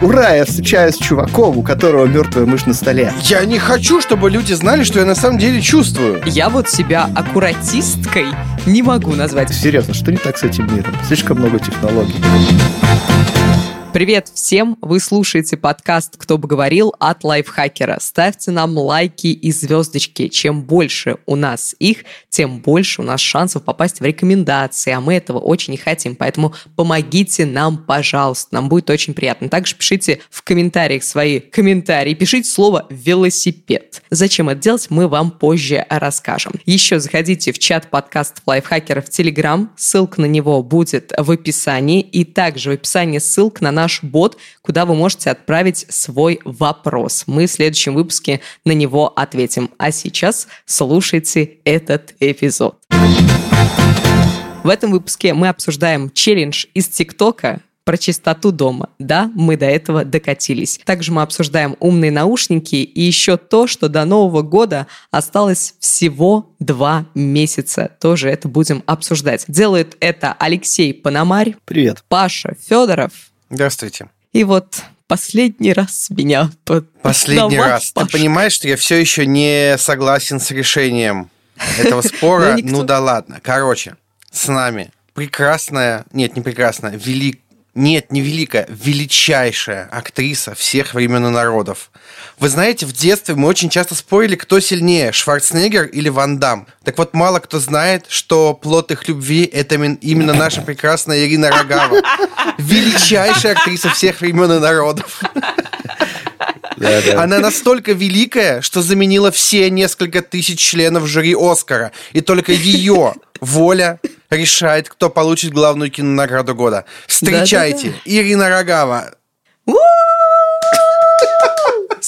Ура, я встречаюсь с чуваком, у которого мертвая мышь на столе. Я не хочу, чтобы люди знали, что я на самом деле чувствую. Я вот себя аккуратисткой не могу назвать. Серьезно, что не так с этим миром? Слишком много технологий. Привет всем! Вы слушаете подкаст «Кто бы говорил» от Лайфхакера. Ставьте нам лайки и звездочки. Чем больше у нас их, тем больше у нас шансов попасть в рекомендации, а мы этого очень не хотим. Поэтому помогите нам, пожалуйста. Нам будет очень приятно. Также пишите в комментариях свои комментарии. Пишите слово «велосипед». Зачем это делать, мы вам позже расскажем. Еще заходите в чат подкастов Лайфхакера в Телеграм. Ссылка на него будет в описании. И также в описании ссылка на наш бот, куда вы можете отправить свой вопрос. Мы в следующем выпуске на него ответим. А сейчас слушайте этот эпизод. В этом выпуске мы обсуждаем челлендж из ТикТока, про чистоту дома. Да, мы до этого докатились. Также мы обсуждаем умные наушники и еще то, что до Нового года осталось всего два месяца. Тоже это будем обсуждать. Делает это Алексей Пономарь. Привет. Паша Федоров. Здравствуйте. И вот последний раз меня. Последний раз. Паш. Ты понимаешь, что я все еще не согласен с решением этого спора? Ну да ладно. Короче, с нами прекрасная, нет, не прекрасная, великая нет, не великая, величайшая актриса всех времен и народов. Вы знаете, в детстве мы очень часто спорили, кто сильнее, Шварценеггер или Ван Дам. Так вот, мало кто знает, что плод их любви – это именно наша прекрасная Ирина Рогава. Величайшая актриса всех времен и народов. Да, да. Она настолько великая, что заменила все несколько тысяч членов жюри Оскара. И только ее воля решает, кто получит главную кинонаграду года. Встречайте. Ирина Рогава.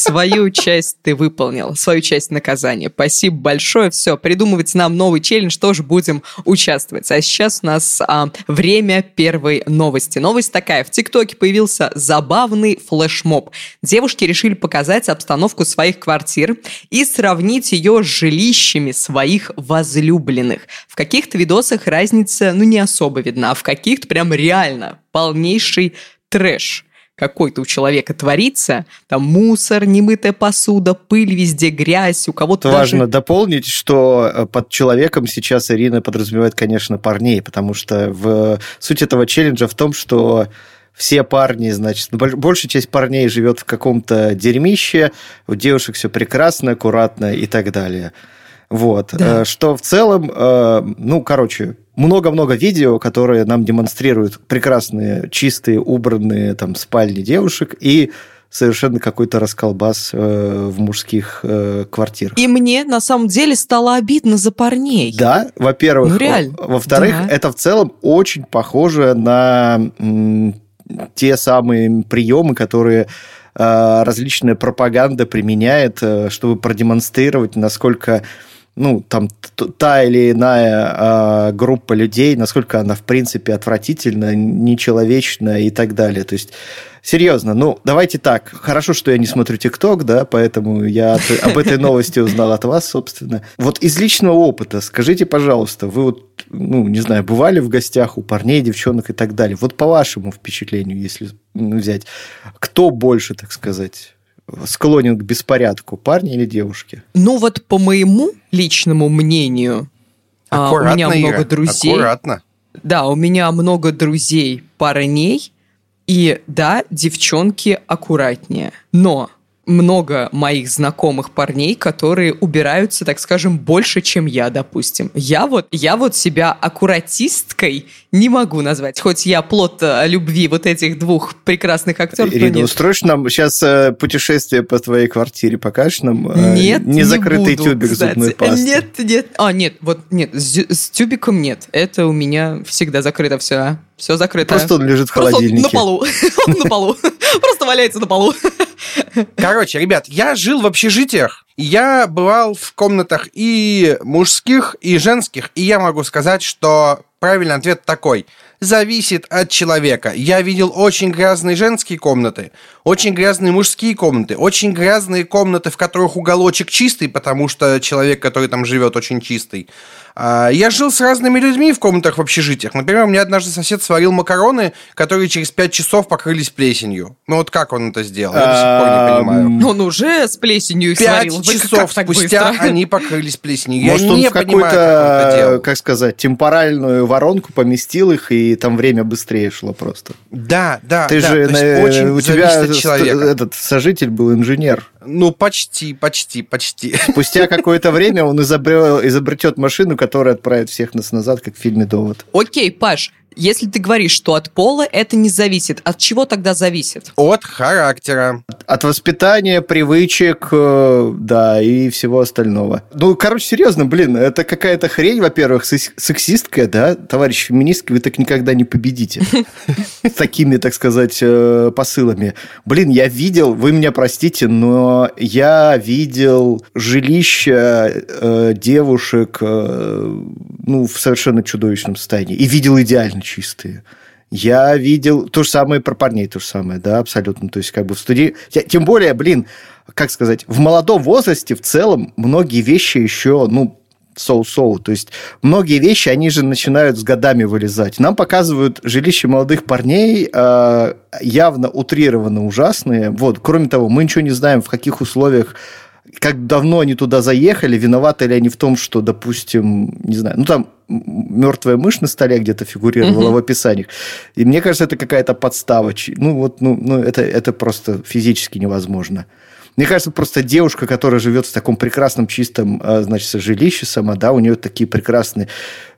Свою часть ты выполнил, свою часть наказания. Спасибо большое. Все, придумывать нам новый челлендж, тоже будем участвовать. А сейчас у нас а, время первой новости. Новость такая. В ТикТоке появился забавный флешмоб. Девушки решили показать обстановку своих квартир и сравнить ее с жилищами своих возлюбленных. В каких-то видосах разница, ну, не особо видна, а в каких-то прям реально полнейший трэш какой-то у человека творится, там мусор, немытая посуда, пыль везде, грязь, у кого-то Важно даже... дополнить, что э, под человеком сейчас Ирина подразумевает, конечно, парней, потому что в... суть этого челленджа в том, что все парни, значит, большая часть парней живет в каком-то дерьмище, у девушек все прекрасно, аккуратно и так далее. Вот. Да. Э, что в целом, э, ну, короче, много-много видео, которые нам демонстрируют прекрасные, чистые, убранные там спальни девушек и совершенно какой-то расколбас э, в мужских э, квартирах. И мне на самом деле стало обидно за парней. Да, во-первых. Ну, реально. Во-вторых, да. это в целом очень похоже на м, те самые приемы, которые э, различная пропаганда применяет, э, чтобы продемонстрировать, насколько ну, там, та или иная э, группа людей, насколько она, в принципе, отвратительна, нечеловечна и так далее. То есть, серьезно, ну, давайте так. Хорошо, что я не смотрю ТикТок, да, поэтому я от, об этой новости узнал от вас, собственно. Вот из личного опыта скажите, пожалуйста, вы вот, ну, не знаю, бывали в гостях у парней, девчонок и так далее. Вот по вашему впечатлению, если взять, кто больше, так сказать, склонен к беспорядку, парни или девушки? Ну вот по моему личному мнению, Аккуратно, а, у меня много Ира, друзей. Аккуратно. Да, у меня много друзей парней, и да, девчонки аккуратнее. Но много моих знакомых парней, которые убираются, так скажем, больше, чем я, допустим. Я вот, я вот себя аккуратисткой не могу назвать, хоть я плод э, любви вот этих двух прекрасных актеров. Ирина, устроишь нам сейчас э, путешествие по твоей квартире, покажешь нам э, нет, не буду, тюбик кстати. зубной пасты? Нет, нет, а нет, вот нет, с, с тюбиком нет, это у меня всегда закрыто все, все закрыто. Просто он лежит в холодильнике. Просто он на полу, он на полу, просто валяется на полу. Короче, ребят, я жил в общежитиях, я бывал в комнатах и мужских, и женских, и я могу сказать, что правильный ответ такой. Зависит от человека. Я видел очень грязные женские комнаты, очень грязные мужские комнаты, очень грязные комнаты, в которых уголочек чистый, потому что человек, который там живет, очень чистый. А, я жил с разными людьми в комнатах в общежитиях. Например, у меня однажды сосед сварил макароны, которые через 5 часов покрылись плесенью. Ну вот как он это сделал? Я до сих пор не понимаю. Он уже с плесенью сварил. 5 часов спустя они покрылись плесенью. Он в какую-то, как сказать, темпоральную воронку поместил их, и там время быстрее шло просто. Да, да. Ты же очень у тебя этот сожитель был инженер. Ну, почти, почти, почти. Спустя какое-то время он изобрел, изобретет машину, которая отправит всех нас назад, как в фильме «Довод». Окей, Паш, если ты говоришь, что от пола это не зависит, от чего тогда зависит? От характера. От воспитания, привычек, э, да, и всего остального. Ну, короче, серьезно, блин, это какая-то хрень, во-первых, сексистская, да, товарищ феминистки, вы так никогда не победите. С такими, так сказать, э, посылами. Блин, я видел, вы меня простите, но я видел жилища э, девушек, ну, в совершенно чудовищном состоянии. И видел идеально абсолютно чистые. Я видел то же самое про парней, то же самое, да, абсолютно. То есть, как бы в студии... Тем более, блин, как сказать, в молодом возрасте в целом многие вещи еще, ну, соу-соу. То есть многие вещи, они же начинают с годами вылезать. Нам показывают жилище молодых парней э, явно утрированно ужасные. Вот, кроме того, мы ничего не знаем, в каких условиях как давно они туда заехали, виноваты ли они в том, что, допустим, не знаю, ну там мертвая мышь на столе где-то фигурировала угу. в описаниях. И мне кажется, это какая-то подстава. Ну, вот, ну, ну это, это просто физически невозможно. Мне кажется, просто девушка, которая живет в таком прекрасном, чистом, а, значит, жилище сама, да, у нее такие прекрасные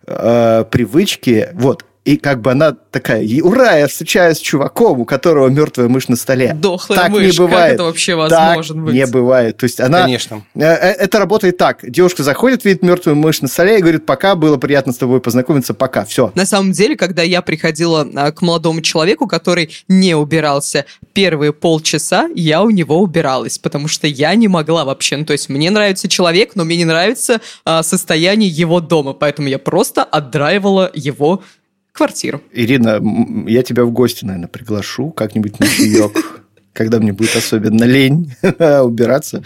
э, привычки. Вот, и как бы она такая, ура, я встречаюсь с чуваком, у которого мертвая мышь на столе. Дохлая так мышь, не бывает. как это вообще возможно так быть? не бывает. То есть она... Конечно. Э, э, это работает так. Девушка заходит, видит мертвую мышь на столе и говорит, пока, было приятно с тобой познакомиться, пока, все. На самом деле, когда я приходила а, к молодому человеку, который не убирался первые полчаса, я у него убиралась, потому что я не могла вообще. Ну, то есть мне нравится человек, но мне не нравится а, состояние его дома, поэтому я просто отдраивала его квартиру. Ирина, я тебя в гости, наверное, приглашу как-нибудь на чаек когда мне будет особенно лень убираться.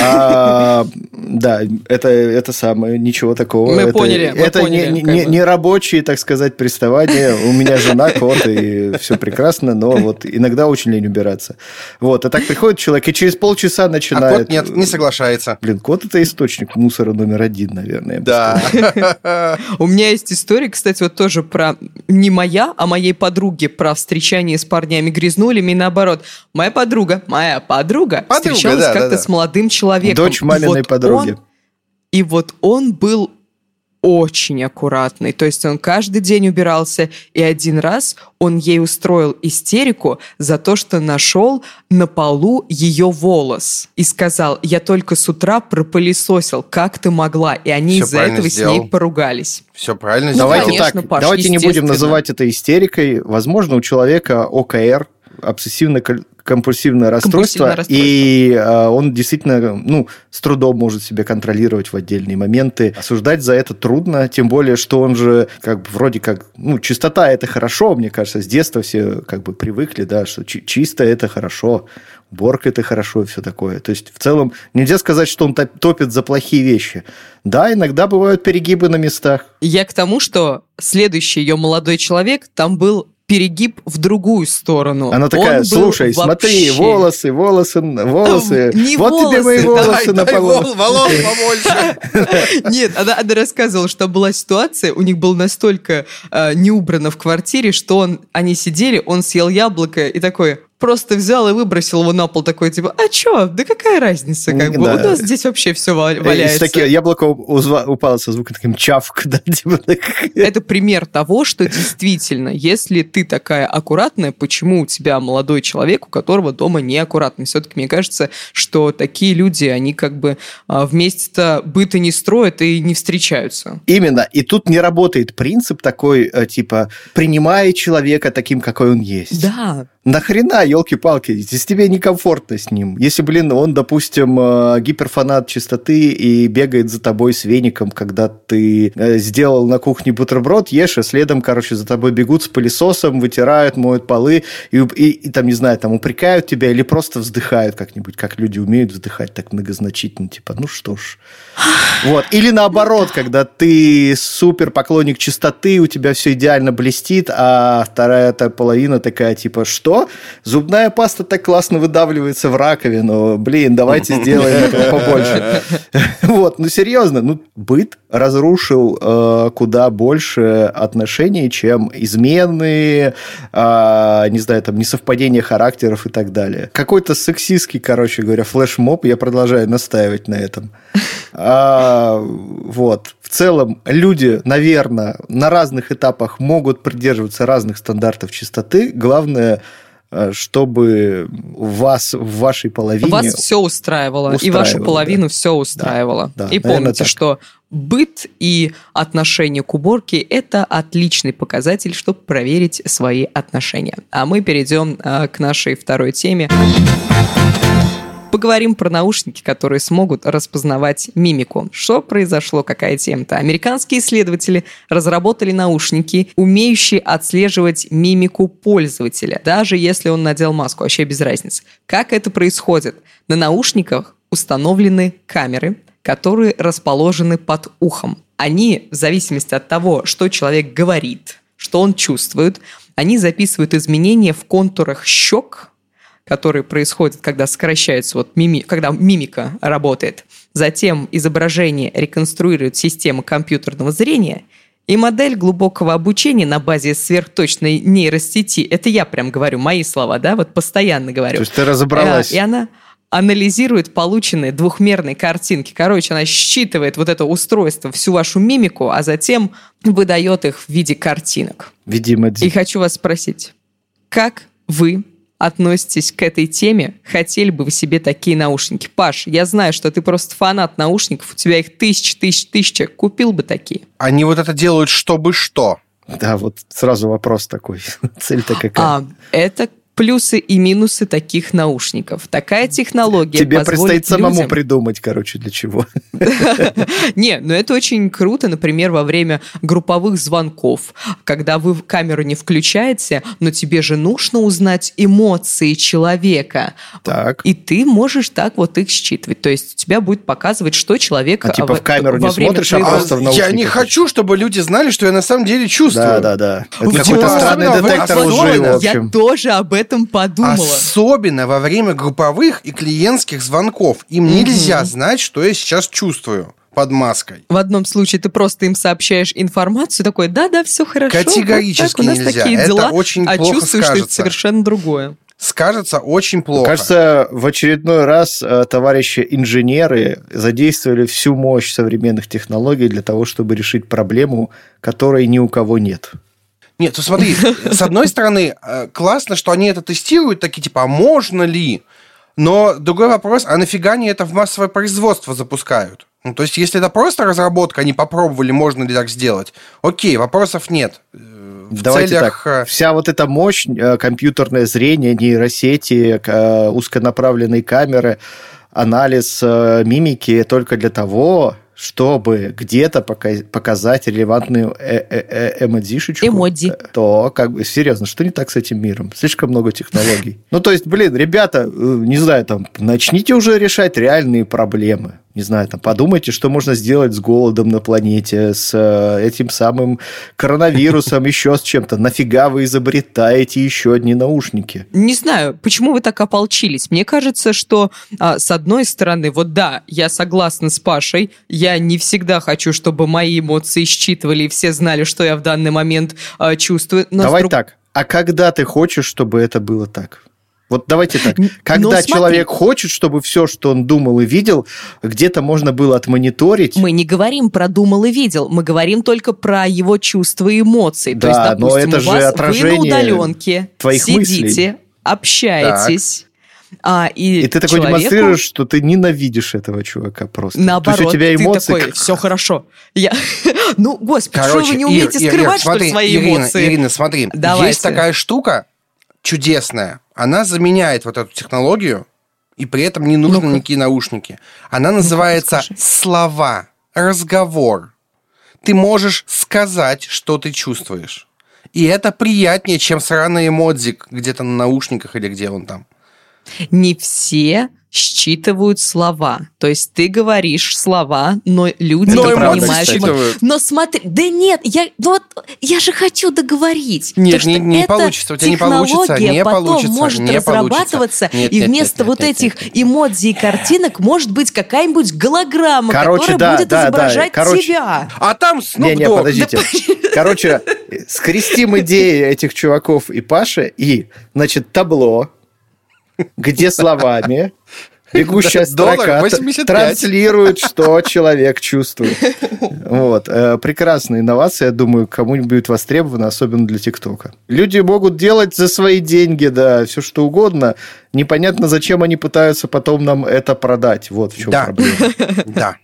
А, да, это, это самое, ничего такого. Мы это, поняли. Это мы поняли, не, не, не рабочие, так сказать, приставания. У меня жена, кот, и все прекрасно, но вот иногда очень лень убираться. Вот, а так приходит человек, и через полчаса начинает... А кот нет, не соглашается. Блин, кот – это источник мусора номер один, наверное. Да. У меня есть история, кстати, вот тоже про не моя, а моей подруги про встречание с парнями-грязнулями и наоборот – Моя подруга, моя подруга, подруга встречалась да, как-то да, да. с молодым человеком. Дочь маминой вот подруги. Он, и вот он был очень аккуратный. То есть он каждый день убирался, и один раз он ей устроил истерику за то, что нашел на полу ее волос. И сказал, я только с утра пропылесосил, как ты могла? И они из-за этого сделал. с ней поругались. Все правильно ну, Давайте конечно, так, Паш, давайте не будем называть это истерикой. Возможно, у человека ОКР, обсессивно компульсивное расстройство, расстройство. и э, он действительно ну, с трудом может себя контролировать в отдельные моменты. Осуждать за это трудно, тем более, что он же как бы вроде как, ну, чистота это хорошо, мне кажется, с детства все как бы привыкли, да, что чисто это хорошо, уборка это хорошо и все такое. То есть, в целом, нельзя сказать, что он топит за плохие вещи. Да, иногда бывают перегибы на местах. Я к тому, что следующий ее молодой человек там был перегиб в другую сторону. Она такая, Он слушай, смотри, вообще... волосы, волосы, волосы. Не вот волосы, тебе мои волосы дай, на полу. волос побольше. Нет, она, она рассказывала, что была ситуация, у них было настолько э, не убрано в квартире, что он, они сидели, он съел яблоко и такой, просто взял и выбросил его на пол такой, типа, а чё, да какая разница, как бы, у нас здесь вообще все валяется. Такие, яблоко упало со звуком таким чавк, да, типа. Это пример того, что действительно, если ты такая аккуратная, почему у тебя молодой человек, у которого дома неаккуратный? Все-таки мне кажется, что такие люди, они как бы а, вместе-то быта не строят и не встречаются. Именно. И тут не работает принцип такой, э, типа, принимая человека таким, какой он есть. Да. Нахрена, елки-палки, если тебе некомфортно с ним. Если, блин, он, допустим, э, гиперфанат чистоты и бегает за тобой с веником, когда ты э, сделал на кухне бутерброд, ешь, и следом, короче, за тобой бегут с пылесосом, вытирают, моют полы, и, и, и там, не знаю, там упрекают тебя или просто вздыхают как-нибудь, как люди умеют вздыхать так многозначительно, типа, ну что ж. Вот. Или наоборот, когда ты супер поклонник чистоты, у тебя все идеально блестит, а вторая половина такая, типа, что? Что? Зубная паста так классно выдавливается в раковину. Блин, давайте сделаем этого побольше. Вот, ну серьезно, ну быт разрушил э, куда больше отношений, чем измены, э, не знаю, там, несовпадение характеров и так далее. Какой-то сексистский, короче говоря, флешмоб, я продолжаю настаивать на этом. А, вот. В целом, люди, наверное, на разных этапах могут придерживаться разных стандартов чистоты. Главное, э, чтобы вас в вашей половине... Вас все устраивало, устраивало и вашу половину да. все устраивало. Да, да, и помните, так. что быт и отношение к уборке – это отличный показатель, чтобы проверить свои отношения. А мы перейдем э, к нашей второй теме. Поговорим про наушники, которые смогут распознавать мимику. Что произошло, какая тема-то? Американские исследователи разработали наушники, умеющие отслеживать мимику пользователя, даже если он надел маску, вообще без разницы. Как это происходит? На наушниках установлены камеры, которые расположены под ухом. Они, в зависимости от того, что человек говорит, что он чувствует, они записывают изменения в контурах щек, который происходит, когда сокращается, вот мими, когда мимика работает. Затем изображение реконструирует система компьютерного зрения, и модель глубокого обучения на базе сверхточной нейросети, это я прям говорю, мои слова, да, вот постоянно говорю. То есть ты разобралась. И она анализирует полученные двухмерные картинки. Короче, она считывает вот это устройство, всю вашу мимику, а затем выдает их в виде картинок. Видимо, И хочу вас спросить, как вы относитесь к этой теме, хотели бы вы себе такие наушники? Паш, я знаю, что ты просто фанат наушников, у тебя их тысячи, тысяч, тысяча. Купил бы такие? Они вот это делают, чтобы что? Да, вот сразу вопрос такой. Цель-то какая? А, это плюсы и минусы таких наушников. Такая технология Тебе предстоит самому людям... придумать, короче, для чего. Не, ну это очень круто, например, во время групповых звонков, когда вы камеру не включаете, но тебе же нужно узнать эмоции человека. Так. И ты можешь так вот их считывать. То есть у тебя будет показывать, что человек... А типа в камеру не смотришь, а просто в Я не хочу, чтобы люди знали, что я на самом деле чувствую. Да, да, да. Это какой-то странный детектор лжи. Я тоже об этом подумала. Особенно во время групповых и клиентских звонков. Им угу. нельзя знать, что я сейчас чувствую под маской. В одном случае ты просто им сообщаешь информацию, такой, да-да, все хорошо. Категорически вот так, у нас нельзя. Такие дела, это очень а плохо чувствуешь, скажется. что это совершенно другое. Скажется очень плохо. Кажется, в очередной раз э, товарищи инженеры задействовали всю мощь современных технологий для того, чтобы решить проблему, которой ни у кого нет. Нет, ну смотри, с одной стороны, э, классно, что они это тестируют, такие типа, а можно ли? Но другой вопрос, а нафига они это в массовое производство запускают? Ну, то есть, если это просто разработка, они попробовали, можно ли так сделать, окей, вопросов нет. Э, в Давайте целях... так, э, вся вот эта мощь, компьютерное зрение, нейросети, узконаправленные камеры, анализ мимики только для того, чтобы где-то показать релевантную э, э, эмодишечку, Эмоди. то как бы серьезно, что не так с этим миром? Слишком много технологий. Ну, то есть, блин, ребята, э, не знаю, там, начните уже решать реальные проблемы не знаю, там, подумайте, что можно сделать с голодом на планете, с э, этим самым коронавирусом, еще с чем-то. Нафига вы изобретаете еще одни наушники? Не знаю, почему вы так ополчились. Мне кажется, что а, с одной стороны, вот да, я согласна с Пашей, я не всегда хочу, чтобы мои эмоции считывали и все знали, что я в данный момент а, чувствую. Но Давай друг... так, а когда ты хочешь, чтобы это было так? Вот давайте так. Когда Но человек хочет, чтобы все, что он думал и видел, где-то можно было отмониторить. Мы не говорим про думал и видел, мы говорим только про его чувства и эмоции. Да, То есть, допустим, но это же вас, отражение вы на удаленке твоих сидите, мыслей. общаетесь. А, и, и ты такой человеку... демонстрируешь, что ты ненавидишь этого чувака просто. Наоборот, То есть у тебя эмоции... ты такой, все хорошо. Я... ну, господи, Короче, что вы не умеете Ир, скрывать, Ир, что ли, свои Ирина, эмоции? Ирина, смотри, Давайте. есть такая штука, чудесная. Она заменяет вот эту технологию, и при этом не нужны ну никакие наушники. Она называется ну слова, разговор. Ты можешь сказать, что ты чувствуешь. И это приятнее, чем сраный эмодзик где-то на наушниках или где он там. Не все считывают слова. То есть ты говоришь слова, но люди но не понимают. Считывают. Но смотри, да нет, я вот я же хочу договорить. Нет, не, не получится, у тебя не получится, не потом получится, может не разрабатываться, нет, и нет, вместо нет, вот нет, этих нет, нет. эмодзи и картинок может быть какая-нибудь голограмма, Короче, которая да, будет да, изображать да. Короче, тебя. А там Snoop Не, не, подождите. Короче, скрестим идеи этих чуваков и Паши, и, значит, табло, где словами бегущая строка транслирует, что человек чувствует. Вот. Э, прекрасная инновация, я думаю, кому-нибудь будет востребована, особенно для ТикТока. Люди могут делать за свои деньги, да, все что угодно. Непонятно, зачем они пытаются потом нам это продать. Вот в чем да. проблема. Да.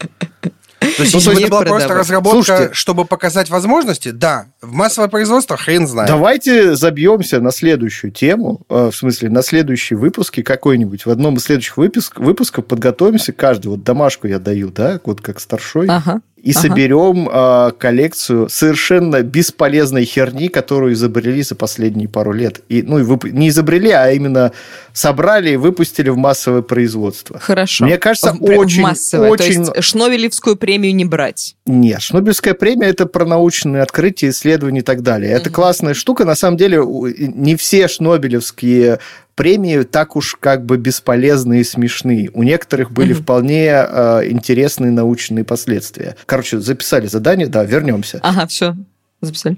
То есть, бы это была просто разработка, Слушайте, чтобы показать возможности, да. В массовое производство хрен знает. Давайте забьемся на следующую тему, э, в смысле, на следующие выпуски какой-нибудь. В одном из следующих выпуск, выпусков подготовимся каждый. Вот домашку я даю, да, вот как старшой. Ага и ага. соберем э, коллекцию совершенно бесполезной херни, которую изобрели за последние пару лет. И, ну, и вып... не изобрели, а именно собрали и выпустили в массовое производство. Хорошо. Мне кажется, в, очень... Массовое, очень... то есть Шнобелевскую премию не брать? Нет, Шнобелевская премия – это про научные открытия, исследования и так далее. Это угу. классная штука. На самом деле, не все шнобелевские премии так уж как бы бесполезные и смешные. У некоторых были угу. вполне э, интересные научные последствия. Короче, записали задание, да, вернемся. Ага, все, записали.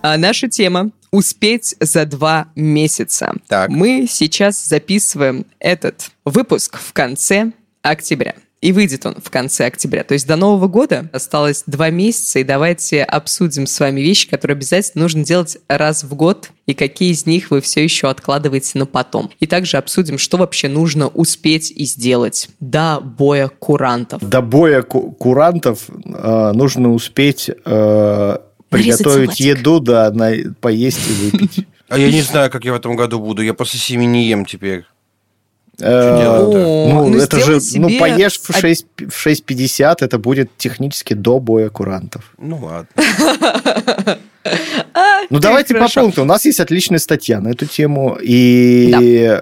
А наша тема успеть за два месяца. Так. Мы сейчас записываем этот выпуск в конце октября. И выйдет он в конце октября. То есть до Нового года осталось два месяца, и давайте обсудим с вами вещи, которые обязательно нужно делать раз в год, и какие из них вы все еще откладываете на потом. И также обсудим, что вообще нужно успеть и сделать до боя курантов. До боя ку- курантов э, нужно успеть э, приготовить еду, да, на, поесть и выпить. А я не знаю, как я в этом году буду. Я после семи не ем теперь. Э, ну, ну, это же, ну, поешь в 6, в 6.50, это будет технически до боя курантов. Ну, ладно. Ну, давайте по пункту. У нас есть отличная статья на эту тему, и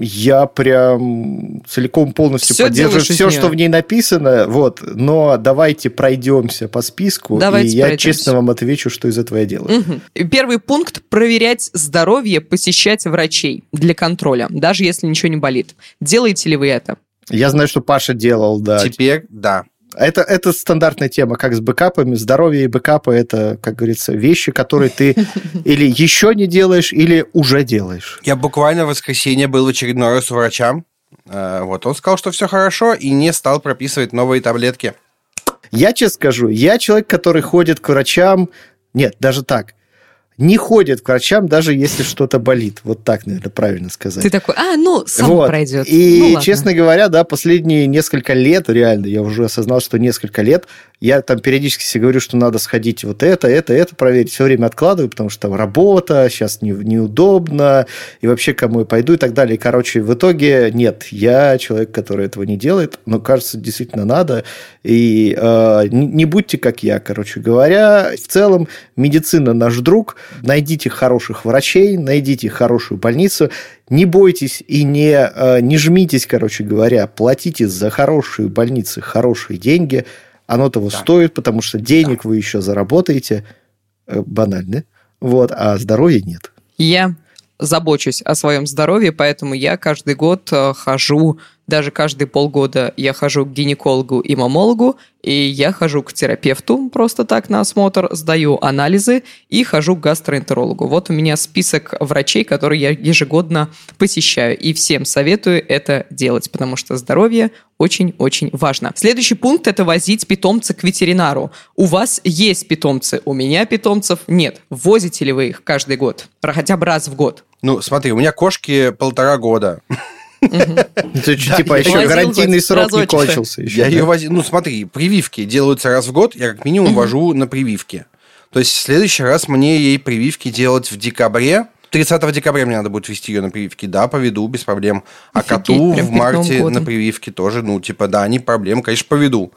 я прям целиком полностью все поддерживаю все, что в ней написано. Вот, но давайте пройдемся по списку, давайте и я честно вам отвечу, что из этого я делаю. Угу. Первый пункт – проверять здоровье, посещать врачей для контроля, даже если ничего не болит. Делаете ли вы это? Я знаю, что Паша делал, да. Теперь да. Это, это стандартная тема, как с бэкапами. Здоровье и бэкапы – это, как говорится, вещи, которые ты или еще не делаешь, или уже делаешь. Я буквально в воскресенье был в очередной раз у врача. Э, вот, он сказал, что все хорошо, и не стал прописывать новые таблетки. Я честно скажу, я человек, который ходит к врачам, нет, даже так, не ходит к врачам, даже если что-то болит. Вот так, наверное, правильно сказать. Ты такой, а, ну, сам вот. пройдет. И, ну, честно говоря, да, последние несколько лет, реально, я уже осознал, что несколько лет, я там периодически себе говорю, что надо сходить вот это, это, это проверить. Все время откладываю, потому что там работа, сейчас не, неудобно, и вообще кому я пойду и так далее. И, короче, в итоге нет, я человек, который этого не делает, но, кажется, действительно надо. И э, не, не будьте как я, короче говоря. В целом, медицина наш друг – найдите хороших врачей, найдите хорошую больницу, не бойтесь и не, э, не жмитесь, короче говоря, платите за хорошие больницы хорошие деньги, оно того да. стоит, потому что денег да. вы еще заработаете, э, банально, вот, а здоровья нет. Я забочусь о своем здоровье, поэтому я каждый год э, хожу даже каждые полгода я хожу к гинекологу и мамологу, и я хожу к терапевту просто так на осмотр, сдаю анализы и хожу к гастроэнтерологу. Вот у меня список врачей, которые я ежегодно посещаю, и всем советую это делать, потому что здоровье очень-очень важно. Следующий пункт – это возить питомца к ветеринару. У вас есть питомцы, у меня питомцев нет. Возите ли вы их каждый год? Хотя бы раз в год? Ну, смотри, у меня кошки полтора года. Типа еще гарантийный срок не кончился. Я ее возил. Ну, смотри, прививки делаются раз в год. Я как минимум вожу на прививки. То есть в следующий раз мне ей прививки делать в декабре, 30 декабря мне надо будет вести ее на прививки. Да, поведу, без проблем. А Офигеть, коту в марте на прививки тоже, ну, типа, да, не проблем, конечно, поведу.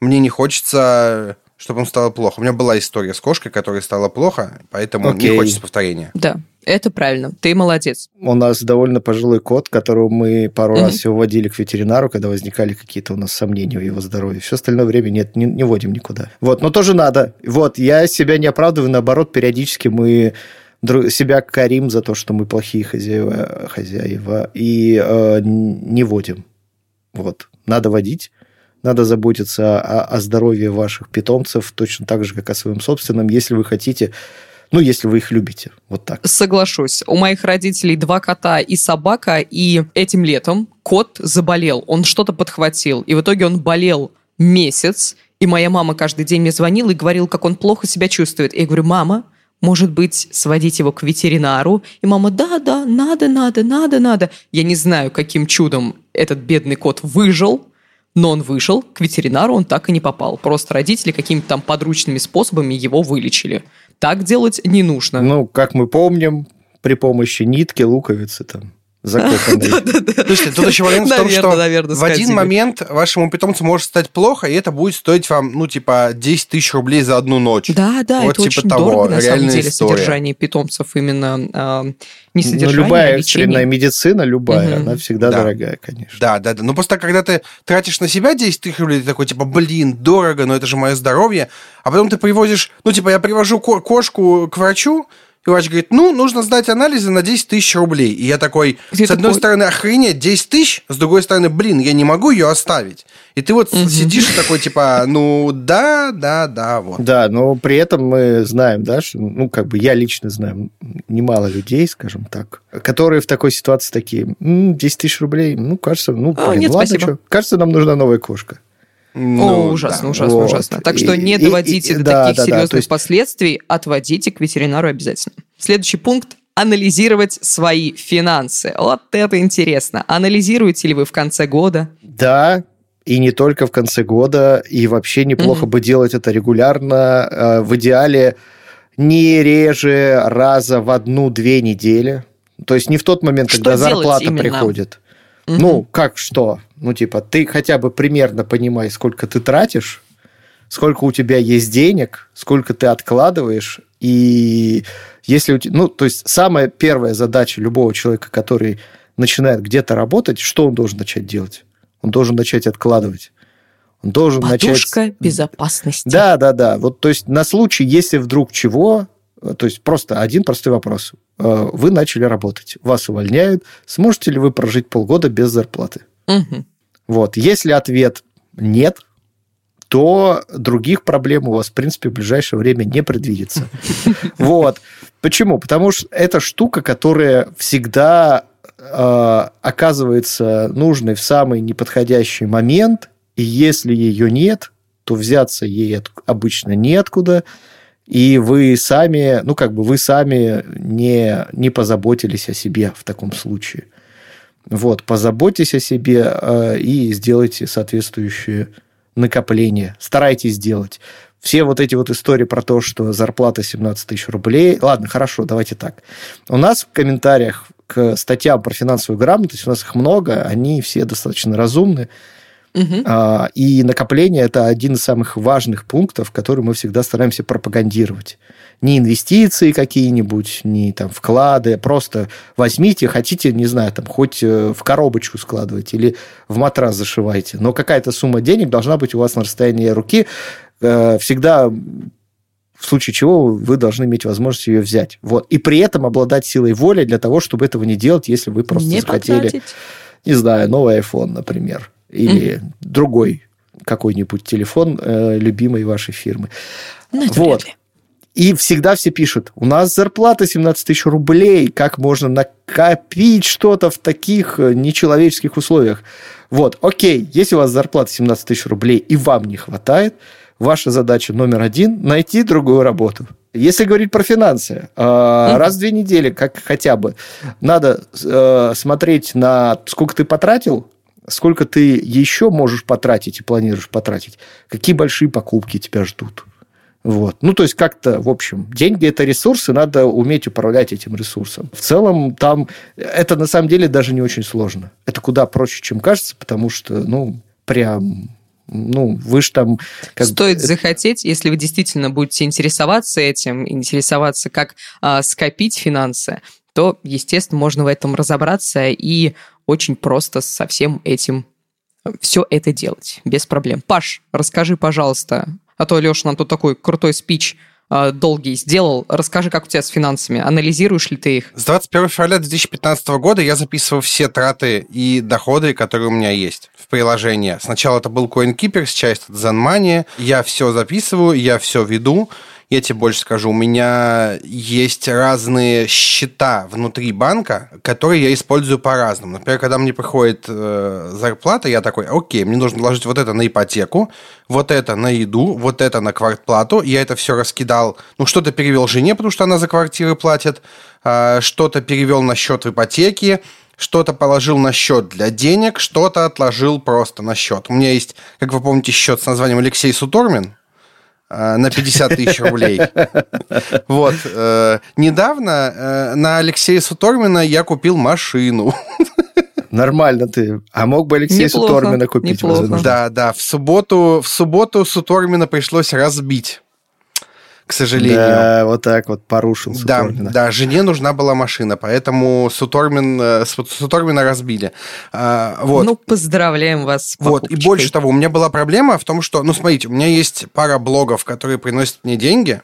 Мне не хочется, чтобы им стало плохо. У меня была история с кошкой, которой стало плохо, поэтому Окей. не хочется повторения. Да, это правильно. Ты молодец. У нас довольно пожилой кот, которого мы пару mm-hmm. раз всего водили к ветеринару, когда возникали какие-то у нас сомнения в его здоровье. Все остальное время нет, не, не водим никуда. Вот, но тоже надо. Вот, я себя не оправдываю, наоборот, периодически мы себя корим за то, что мы плохие хозяева, хозяева и э, не водим. Вот. Надо водить, надо заботиться о, о здоровье ваших питомцев точно так же, как о своем собственном, если вы хотите ну, если вы их любите. Вот так. Соглашусь. У моих родителей два кота и собака, и этим летом кот заболел. Он что-то подхватил. И в итоге он болел месяц. И моя мама каждый день мне звонила и говорила, как он плохо себя чувствует. И я говорю, мама, может быть, сводить его к ветеринару? И мама, да, да, надо, надо, надо, надо. Я не знаю, каким чудом этот бедный кот выжил, но он вышел, к ветеринару он так и не попал. Просто родители какими-то там подручными способами его вылечили. Так делать не нужно. Ну, как мы помним, при помощи нитки, луковицы там закопанной. Слушайте, тут еще момент в том, что в один момент вашему питомцу может стать плохо, и это будет стоить вам, ну, типа, 10 тысяч рублей за одну ночь. Да, да, это типа очень дорого, на самом деле, содержание питомцев именно а, не содержание, ну, любая экстренная медицина, любая, она всегда дорогая, конечно. Да, да, да. Ну, просто когда ты тратишь на себя 10 тысяч рублей, ты такой, типа, блин, дорого, но это же мое здоровье. А потом ты привозишь, ну, типа, я привожу кошку к врачу, и врач говорит, ну, нужно сдать анализы на 10 тысяч рублей. И я такой, Где с одной такой? стороны, охренеть, 10 тысяч, с другой стороны, блин, я не могу ее оставить. И ты вот угу. сидишь такой, типа, ну, да, да, да, вот. Да, но при этом мы знаем, да, что, ну, как бы я лично знаю немало людей, скажем так, которые в такой ситуации такие, 10 тысяч рублей, ну, кажется, ну, блин, а, нет, ладно, спасибо. что, кажется, нам нужна новая кошка. Ну, О, ужасно, да. ужасно, вот. ужасно. Так что не доводите и, и, до да, таких да, серьезных да, есть... последствий, отводите к ветеринару обязательно. Следующий пункт анализировать свои финансы. Вот это интересно. Анализируете ли вы в конце года? Да, и не только в конце года, и вообще неплохо mm-hmm. бы делать это регулярно. Э, в идеале не реже раза в одну-две недели. То есть не в тот момент, что когда зарплата приходит. Угу. Ну, как что? Ну, типа, ты хотя бы примерно понимай, сколько ты тратишь, сколько у тебя есть денег, сколько ты откладываешь, и если у тебя... Ну, то есть, самая первая задача любого человека, который начинает где-то работать, что он должен начать делать? Он должен начать откладывать. Он должен Подушка начать... безопасности. Да, да, да. Вот, то есть, на случай, если вдруг чего, то есть, просто один простой вопрос. Э, вы начали работать, вас увольняют, сможете ли вы прожить полгода без зарплаты? Угу. Вот. Если ответ нет, то других проблем у вас, в принципе, в ближайшее время не предвидится. Вот. Почему? Потому что это штука, которая всегда э, оказывается нужной в самый неподходящий момент, и если ее нет, то взяться ей обычно неоткуда, и вы сами, ну, как бы вы сами не, не позаботились о себе в таком случае. Вот, позаботьтесь о себе э, и сделайте соответствующие накопления. Старайтесь сделать. Все вот эти вот истории про то, что зарплата 17 тысяч рублей. Ладно, хорошо, давайте так. У нас в комментариях к статьям про финансовую грамотность, у нас их много, они все достаточно разумны. Угу. А, и накопление – это один из самых важных пунктов, который мы всегда стараемся пропагандировать. Не инвестиции какие-нибудь, не там вклады, просто возьмите, хотите, не знаю, там хоть э, в коробочку складывайте или в матрас зашивайте, но какая-то сумма денег должна быть у вас на расстоянии руки. Э, всегда в случае чего вы должны иметь возможность ее взять. Вот. И при этом обладать силой воли для того, чтобы этого не делать, если вы просто не захотели, потратить. не знаю, новый iPhone, например или mm. другой какой-нибудь телефон э, любимой вашей фирмы. Ну, вот. И всегда все пишут, у нас зарплата 17 тысяч рублей, как можно накопить что-то в таких э, нечеловеческих условиях? Вот, окей, если у вас зарплата 17 тысяч рублей и вам не хватает, ваша задача номер один – найти другую работу. Если говорить про финансы, mm-hmm. раз в две недели, как хотя бы, надо э, смотреть на сколько ты потратил, сколько ты еще можешь потратить и планируешь потратить, какие большие покупки тебя ждут. Вот. Ну, то есть как-то, в общем, деньги – это ресурсы, надо уметь управлять этим ресурсом. В целом, там это на самом деле даже не очень сложно. Это куда проще, чем кажется, потому что, ну, прям ну, вы же там... Как... Стоит захотеть, если вы действительно будете интересоваться этим, интересоваться, как а, скопить финансы, то, естественно, можно в этом разобраться и очень просто со всем этим все это делать без проблем. Паш, расскажи, пожалуйста, а то Леша нам тут такой крутой спич а, долгий сделал. Расскажи, как у тебя с финансами? Анализируешь ли ты их? С 21 февраля 2015 года я записываю все траты и доходы, которые у меня есть в приложении. Сначала это был CoinKeeper, сейчас это ZenMoney. Я все записываю, я все веду. Я тебе больше скажу, у меня есть разные счета внутри банка, которые я использую по-разному. Например, когда мне приходит э, зарплата, я такой, окей, мне нужно вложить вот это на ипотеку, вот это на еду, вот это на квартплату. Я это все раскидал, ну, что-то перевел жене, потому что она за квартиры платит, э, что-то перевел на счет в ипотеке, что-то положил на счет для денег, что-то отложил просто на счет. У меня есть, как вы помните, счет с названием Алексей Сутормин, на 50 тысяч рублей. Вот. Э, недавно э, на Алексея Сутормина я купил машину. Нормально ты. А мог бы Алексей неплохо, Сутормина купить? Неплохо. Да, да. В субботу, в субботу Сутормина пришлось разбить к сожалению. Да, вот так вот порушил Сутормина. Да, да, жене нужна была машина, поэтому Сутормин, э, Сутормина разбили. А, вот. Ну, поздравляем вас с Вот, и больше того, у меня была проблема в том, что, ну, смотрите, у меня есть пара блогов, которые приносят мне деньги,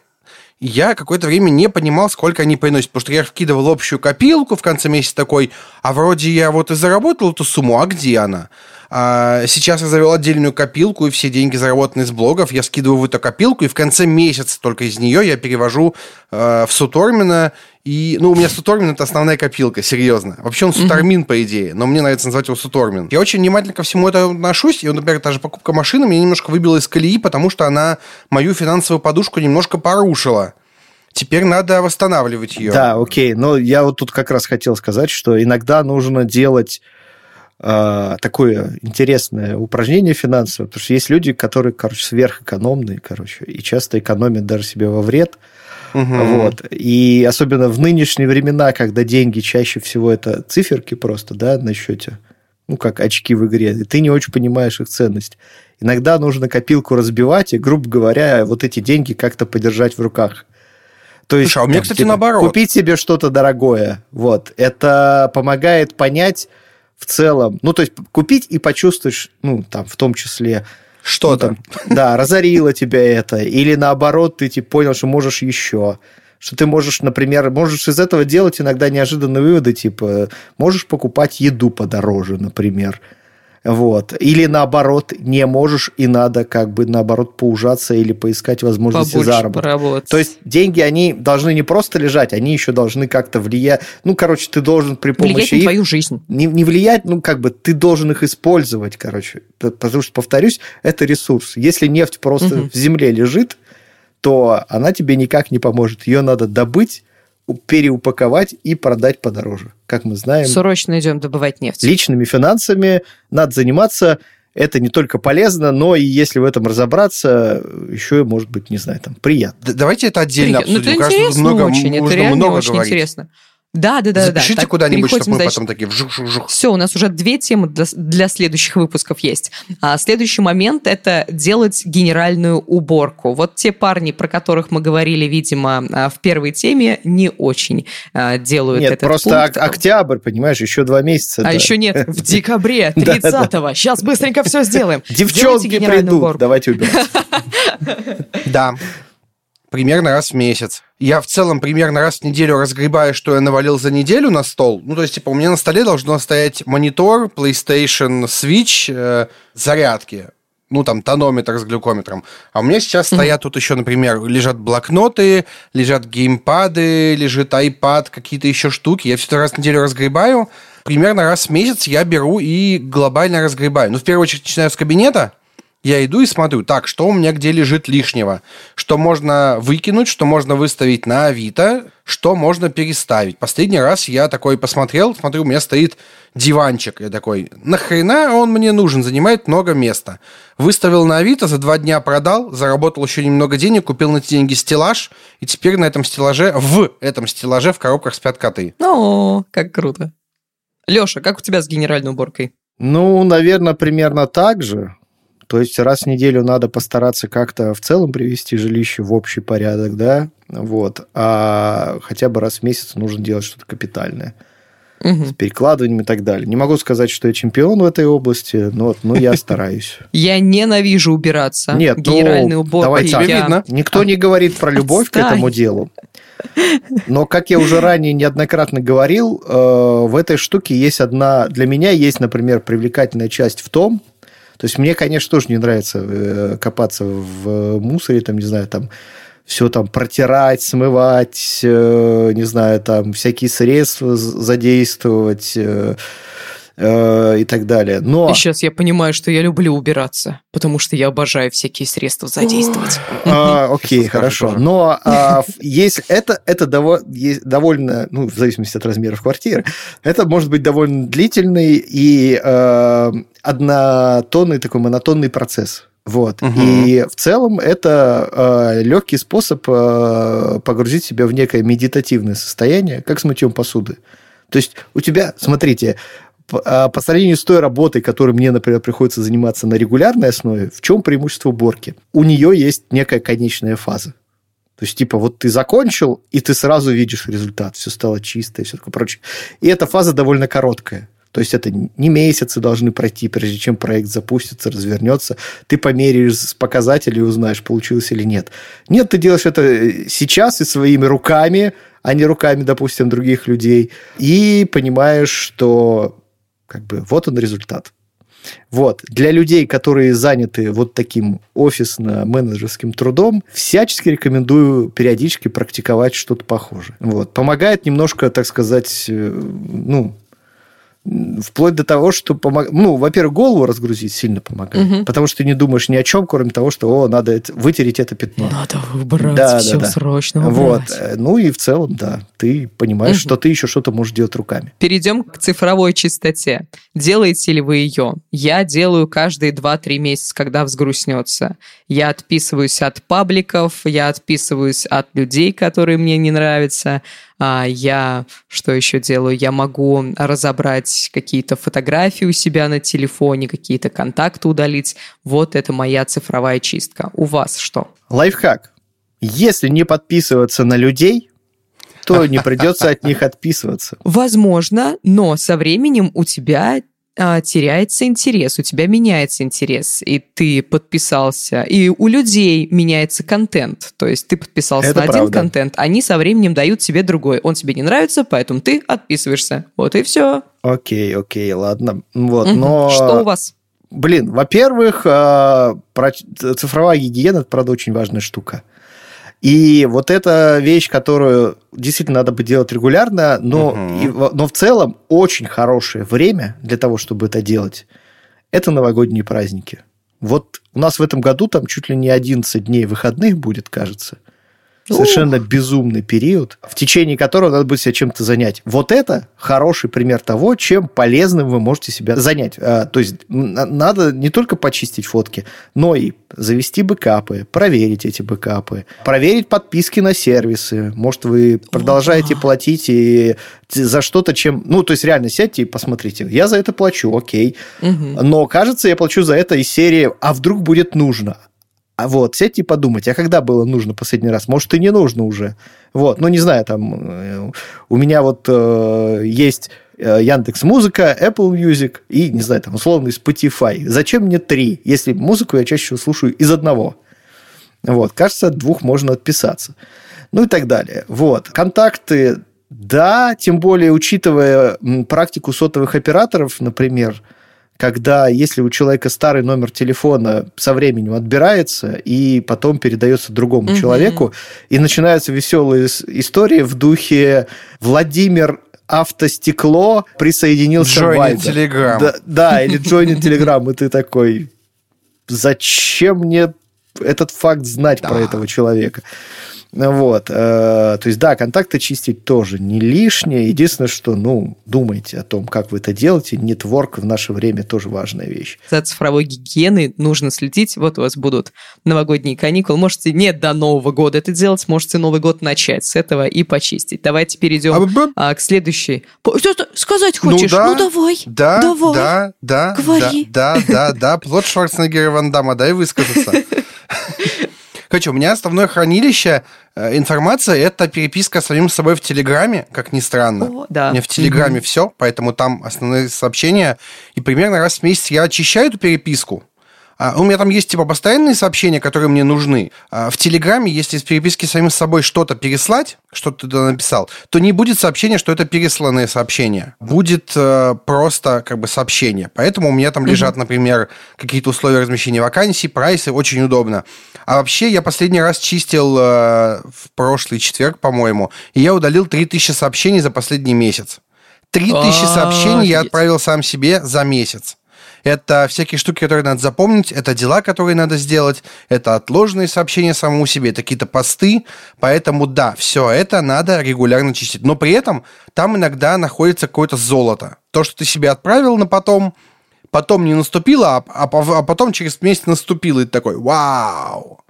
я какое-то время не понимал, сколько они приносят, потому что я вкидывал общую копилку в конце месяца такой, а вроде я вот и заработал эту сумму, а где она? А сейчас я завел отдельную копилку, и все деньги, заработанные с блогов, я скидываю в эту копилку, и в конце месяца только из нее я перевожу э, в Сутормина. И, ну, у меня Сутормин – это основная копилка, серьезно. Вообще он Сутормин, mm-hmm. по идее, но мне нравится называть его Сутормин. Я очень внимательно ко всему этому отношусь, и, например, та же покупка машины меня немножко выбила из колеи, потому что она мою финансовую подушку немножко порушила. Теперь надо восстанавливать ее. Да, окей. Но я вот тут как раз хотел сказать, что иногда нужно делать э, такое интересное упражнение финансовое, потому что есть люди, которые, короче, сверхэкономные, короче, и часто экономят даже себе во вред. Угу. Вот. И особенно в нынешние времена, когда деньги чаще всего это циферки просто, да, на счете, ну, как очки в игре, и ты не очень понимаешь их ценность. Иногда нужно копилку разбивать и, грубо говоря, вот эти деньги как-то подержать в руках. То есть, Слушай, а у меня, кстати, типа, наоборот. Купить себе что-то дорогое. Вот. Это помогает понять, в целом, ну, то есть купить и почувствуешь, ну, там, в том числе... Что-то. Ну, да, разорило тебя это. Или наоборот, ты типа, понял, что можешь еще что ты можешь, например, можешь из этого делать иногда неожиданные выводы, типа, можешь покупать еду подороже, например, вот. Или наоборот, не можешь, и надо как бы наоборот поужаться или поискать возможности Побольше заработка. Поработать. То есть деньги, они должны не просто лежать, они еще должны как-то влиять. Ну, короче, ты должен при помощи влиять их... на твою жизнь. Не, не влиять, ну, как бы ты должен их использовать, короче. Потому что, повторюсь, это ресурс. Если нефть просто угу. в земле лежит, то она тебе никак не поможет. Ее надо добыть, переупаковать и продать подороже. Как мы знаем... Срочно идем добывать нефть. Личными финансами надо заниматься. Это не только полезно, но и если в этом разобраться, еще, может быть, не знаю, там, приятно. Давайте это отдельно При... обсудим. Ну, это интересно много, очень, это реально много очень говорить. интересно. Да, да, да. Запишите да. куда-нибудь, чтобы мы значит, потом такие вжух-вжух. Все, у нас уже две темы для, для следующих выпусков есть. А следующий момент – это делать генеральную уборку. Вот те парни, про которых мы говорили, видимо, а, в первой теме, не очень а, делают нет, этот просто пункт. октябрь, понимаешь, еще два месяца. А еще нет, в декабре 30-го. Сейчас быстренько все сделаем. Девчонки придут, давайте убирать. Да примерно раз в месяц. Я в целом примерно раз в неделю разгребаю, что я навалил за неделю на стол. Ну, то есть, типа, у меня на столе должно стоять монитор, PlayStation, Switch, э, зарядки. Ну, там, тонометр с глюкометром. А у меня сейчас mm-hmm. стоят тут еще, например, лежат блокноты, лежат геймпады, лежит iPad, какие-то еще штуки. Я все это раз в неделю разгребаю. Примерно раз в месяц я беру и глобально разгребаю. Ну, в первую очередь, начинаю с кабинета, я иду и смотрю, так, что у меня где лежит лишнего, что можно выкинуть, что можно выставить на Авито, что можно переставить. Последний раз я такой посмотрел, смотрю, у меня стоит диванчик. Я такой, нахрена он мне нужен, занимает много места. Выставил на Авито, за два дня продал, заработал еще немного денег, купил на эти деньги стеллаж, и теперь на этом стеллаже, в этом стеллаже в коробках спят коты. О, как круто. Леша, как у тебя с генеральной уборкой? Ну, наверное, примерно так же. То есть раз в неделю надо постараться как-то в целом привести жилище в общий порядок, да, вот. А хотя бы раз в месяц нужно делать что-то капитальное. Угу. С перекладыванием и так далее. Не могу сказать, что я чемпион в этой области, но вот, ну, я стараюсь. Я ненавижу убираться. Нет, ну, Генеральный убор. Давай так. Видно. Никто не говорит про любовь к этому делу. Но, как я уже ранее неоднократно говорил, э, в этой штуке есть одна... Для меня есть, например, привлекательная часть в том, то есть мне, конечно, тоже не нравится э, копаться в мусоре, там, не знаю, там все там протирать, смывать, э, не знаю, там всякие средства задействовать э, и так далее. Но... И сейчас я понимаю, что я люблю убираться, потому что я обожаю всякие средства задействовать. А, окей, хорошо. Но а, есть это, это довольно, ну, в зависимости от размеров квартиры, это может быть довольно длительный и однотонный такой монотонный процесс. Вот. Угу. И в целом это э, легкий способ э, погрузить себя в некое медитативное состояние, как с мытьем посуды. То есть у тебя, смотрите, по, э, по сравнению с той работой, которой мне, например, приходится заниматься на регулярной основе, в чем преимущество уборки? У нее есть некая конечная фаза. То есть, типа, вот ты закончил, и ты сразу видишь результат, все стало чисто и все такое прочее. И эта фаза довольно короткая. То есть это не месяцы должны пройти, прежде чем проект запустится, развернется. Ты померяешь с показателей и узнаешь, получилось или нет. Нет, ты делаешь это э, сейчас и своими руками, а не руками, допустим, других людей. И понимаешь, что как бы вот он результат. Вот. Для людей, которые заняты вот таким офисно-менеджерским трудом, всячески рекомендую периодически практиковать что-то похожее. Вот. Помогает немножко, так сказать, э, ну, Вплоть до того, что помог... ну, во-первых, голову разгрузить сильно помогает, угу. потому что ты не думаешь ни о чем, кроме того, что о, надо это, вытереть это пятно. Надо выбрать да, все да, да. срочно. Вот. Ну и в целом, да, ты понимаешь, угу. что ты еще что-то можешь делать руками. Перейдем к цифровой чистоте. Делаете ли вы ее? Я делаю каждые 2-3 месяца, когда взгрустнется. Я отписываюсь от пабликов, я отписываюсь от людей, которые мне не нравятся я что еще делаю? Я могу разобрать какие-то фотографии у себя на телефоне, какие-то контакты удалить. Вот это моя цифровая чистка. У вас что? Лайфхак. Если не подписываться на людей, то не придется от них отписываться. Возможно, но со временем у тебя а, теряется интерес, у тебя меняется интерес, и ты подписался, и у людей меняется контент. То есть ты подписался Это на правда. один контент, они со временем дают тебе другой. Он тебе не нравится, поэтому ты отписываешься. Вот и все. Окей, окей, ладно. Вот, угу. но... Что у вас? Блин, во-первых, а, цифровая гигиена – это, правда, очень важная штука. И вот эта вещь, которую действительно надо бы делать регулярно, но, угу. и, но в целом очень хорошее время для того, чтобы это делать, это новогодние праздники. Вот у нас в этом году там чуть ли не 11 дней выходных будет, кажется. Совершенно безумный период, в течение которого надо будет себя чем-то занять. Вот это хороший пример того, чем полезным вы можете себя занять. А, то есть надо не только почистить фотки, но и завести бэкапы, проверить эти бэкапы, проверить подписки на сервисы. Может, вы продолжаете платить и за что-то, чем... Ну, то есть реально сядьте и посмотрите. Я за это плачу, окей. Угу. Но, кажется, я плачу за это из серии «А вдруг будет нужно?» А вот, сядьте и подумайте, а когда было нужно последний раз? Может, и не нужно уже. Вот, ну, не знаю, там, э, у меня вот э, есть э, Яндекс Музыка, Apple Music и, не знаю, там, условный Spotify. Зачем мне три, если музыку я чаще слушаю из одного? Вот, кажется, от двух можно отписаться. Ну и так далее. Вот, контакты, да, тем более, учитывая практику сотовых операторов, например, когда если у человека старый номер телефона со временем отбирается и потом передается другому угу. человеку, и начинаются веселые истории в духе Владимир автостекло присоединился Джойни Телеграм. Да, да, или Джойни Телеграм, и ты такой, зачем мне этот факт знать про этого человека? Вот. То есть, да, контакты чистить тоже не лишнее. Единственное, что, ну, думайте о том, как вы это делаете. Нетворк в наше время тоже важная вещь. За цифровой гигиеной нужно следить. Вот у вас будут новогодние каникулы. Можете не до Нового года это делать, можете Новый год начать с этого и почистить. Давайте перейдем а, к следующей. Что сказать ну хочешь? Ну, да, ну давай. Да, давай. да, да. Говори. Да, да, да, да. Плод Шварценеггера и Ван Дамма, дай высказаться. Короче, у меня основное хранилище э, информации это переписка с самим собой в Телеграме, как ни странно. О, да. У меня в Телеграме mm-hmm. все, поэтому там основные сообщения. И примерно раз в месяц я очищаю эту переписку. А, у меня там есть типа постоянные сообщения, которые мне нужны. А, в Телеграме, если из переписки с самим собой что-то переслать, что ты туда написал, то не будет сообщения, что это пересланное сообщение. Будет э, просто как бы сообщение. Поэтому у меня там лежат, например, какие-то условия размещения вакансий, прайсы, очень удобно. А вообще я последний раз чистил э, в прошлый четверг, по-моему, и я удалил 3000 сообщений за последний месяц. 3000 сообщений я отправил сам себе за месяц. Это всякие штуки, которые надо запомнить, это дела, которые надо сделать, это отложенные сообщения самому себе, это какие-то посты. Поэтому да, все это надо регулярно чистить. Но при этом там иногда находится какое-то золото. То, что ты себе отправил на потом, потом не наступило, а, а, а потом через месяц наступило, и ты такой, вау,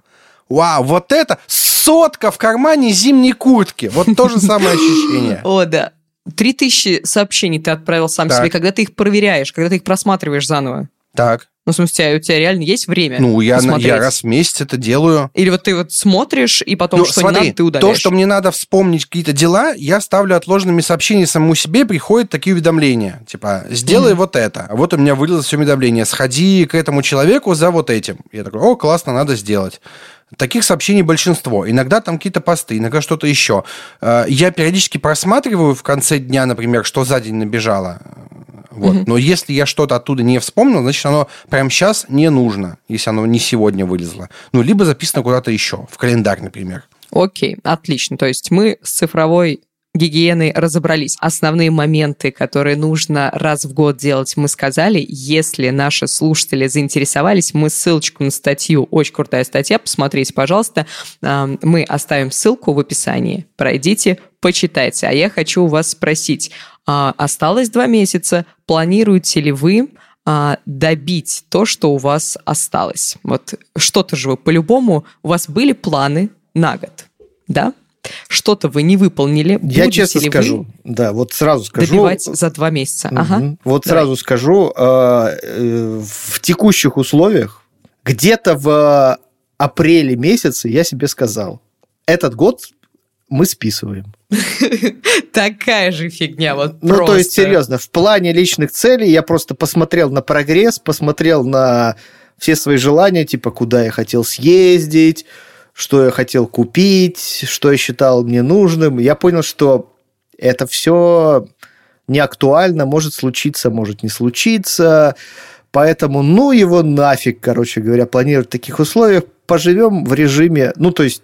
вау, вот это сотка в кармане зимней куртки. Вот то же самое ощущение. О, да. Три тысячи сообщений ты отправил сам так. себе, когда ты их проверяешь, когда ты их просматриваешь заново. Так. Ну, в смысле, у тебя реально есть время? Ну, я, я раз в месяц это делаю. Или вот ты вот смотришь, и потом, ну, что смотри, не надо, ты удаляешь? То, что мне надо вспомнить какие-то дела, я ставлю отложенными сообщениями самому себе, приходят такие уведомления. Типа, сделай mm-hmm. вот это. А вот у меня вылилось все уведомление. Сходи к этому человеку за вот этим. Я такой, о, классно, надо сделать. Таких сообщений большинство. Иногда там какие-то посты, иногда что-то еще. Э, я периодически просматриваю в конце дня, например, что за день набежало. Вот. Mm-hmm. Но если я что-то оттуда не вспомнил, значит, оно прямо сейчас не нужно, если оно не сегодня вылезло. Ну, либо записано куда-то еще, в календарь, например. Окей, отлично. То есть мы с цифровой гигиены разобрались. Основные моменты, которые нужно раз в год делать, мы сказали. Если наши слушатели заинтересовались, мы ссылочку на статью, очень крутая статья, посмотрите, пожалуйста. Мы оставим ссылку в описании. Пройдите, почитайте. А я хочу у вас спросить, а, осталось два месяца, планируете ли вы а, добить то, что у вас осталось? Вот что-то же вы по-любому, у вас были планы на год, да? Что-то вы не выполнили, Я честно скажу, да, вот сразу скажу. Добивать за два месяца. Угу. Ага. Вот Давай. сразу скажу, э, э, в текущих условиях где-то в апреле месяце я себе сказал, этот год мы списываем. Такая же фигня, вот Ну, просто. то есть, серьезно, в плане личных целей я просто посмотрел на прогресс, посмотрел на все свои желания, типа, куда я хотел съездить, что я хотел купить, что я считал мне нужным. Я понял, что это все не актуально, может случиться, может не случиться. Поэтому, ну, его нафиг, короче говоря, планировать в таких условиях. Поживем в режиме, ну, то есть,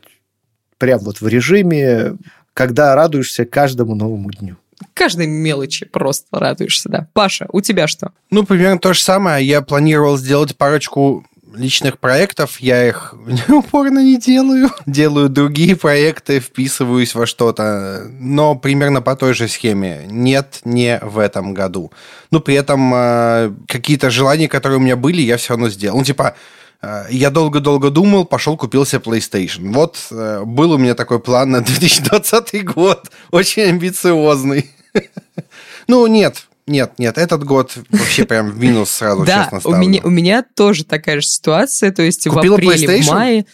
прям вот в режиме, когда радуешься каждому новому дню. Каждой мелочи просто радуешься, да. Паша, у тебя что? Ну, примерно то же самое. Я планировал сделать парочку личных проектов, я их упорно не делаю. Делаю другие проекты, вписываюсь во что-то, но примерно по той же схеме. Нет, не в этом году. Но при этом э, какие-то желания, которые у меня были, я все равно сделал. Ну, типа, э, я долго-долго думал, пошел купил себе PlayStation. Вот э, был у меня такой план на 2020 год, очень амбициозный. Ну, нет, нет, нет, этот год вообще прям в минус сразу, честно ставлю. у меня, тоже такая же ситуация, то есть в апреле, в мае...